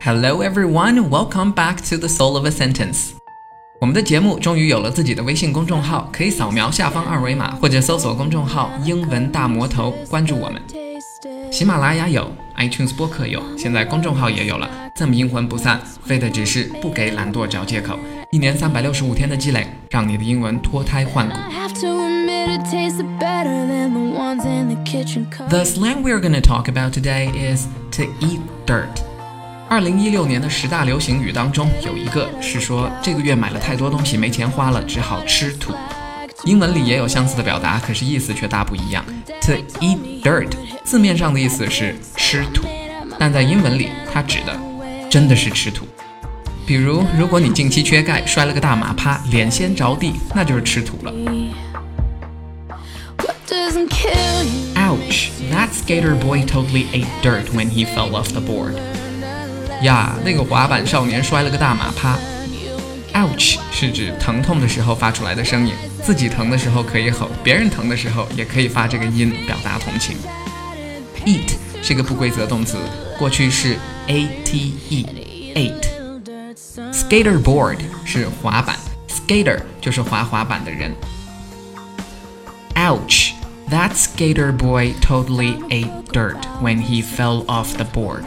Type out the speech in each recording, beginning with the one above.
Hello everyone, welcome back to the Soul of a Sentence。我们的节目终于有了自己的微信公众号，可以扫描下方二维码或者搜索公众号“英文大魔头”，关注我们。喜马拉雅有，iTunes 播客有，现在公众号也有了，这么阴魂不散，非的只是不给懒惰找借口。一年三百六十五天的积累，让你的英文脱胎换骨。The slang we're going to talk about today is to eat dirt. 二零一六年的十大流行语当中，有一个是说这个月买了太多东西没钱花了，只好吃土。英文里也有相似的表达，可是意思却大不一样。To eat dirt 字面上的意思是吃土，但在英文里它指的真的是吃土。比如，如果你近期缺钙，摔了个大马趴，脸先着地，那就是吃土了。Ouch! That skater boy totally ate dirt when he fell off the board. 呀，那个滑板少年摔了个大马趴。Ouch 是指疼痛的时候发出来的声音，自己疼的时候可以吼，别人疼的时候也可以发这个音表达同情。Eat 是个不规则动词，过去是 a t e，ate。Skaterboard 是滑板，skater 就是滑滑板的人。Ouch! That skater boy totally ate dirt when he fell off the board.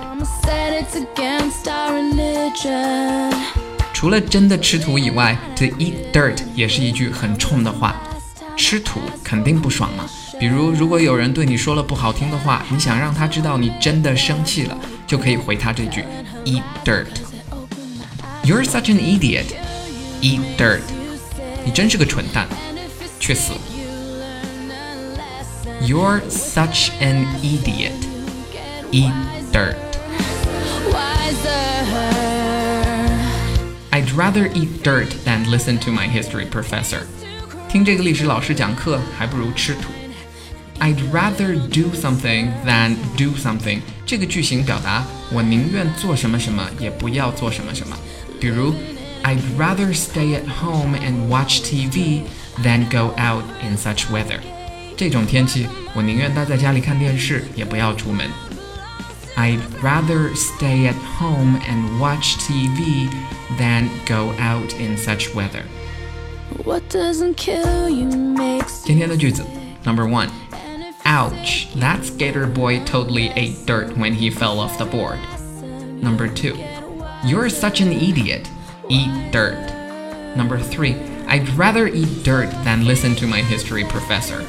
除了真的吃土以外，to eat dirt 也是一句很冲的话。吃土肯定不爽嘛。比如，如果有人对你说了不好听的话，你想让他知道你真的生气了，就可以回他这句 eat dirt。You're such an idiot. Eat dirt. 你真是个蠢蛋，去死。You're such an idiot. Eat dirt. I'd rather eat dirt than listen to my history professor. 听这个历史老师讲课，还不如吃土。I'd rather do something than do something 这个句型表达我宁愿做什么什么，也不要做什么什么。比如，I'd rather stay at home and watch TV than go out in such weather。这种天气，我宁愿待在家里看电视，也不要出门。 I'd rather stay at home and watch TV than go out in such weather. What doesn't kill you makes 今天的句子 Number one. Ouch, that skater boy totally ate dirt when he fell off the board. Number two. You're such an idiot. Eat dirt. Number three. I'd rather eat dirt than listen to my history professor.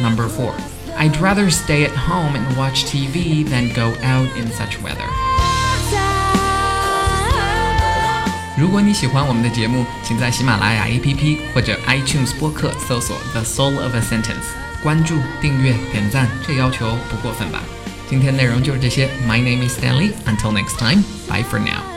Number four. I'd rather stay at home and watch TV than go out in such weather. 如果你喜欢我们的节目，请在喜马拉雅 APP 或者 iTunes 播客搜索 The Soul of a Sentence，关注、订阅、点赞，这要求不过分吧？今天内容就是这些。My name is Stanley. Until next time, bye for now.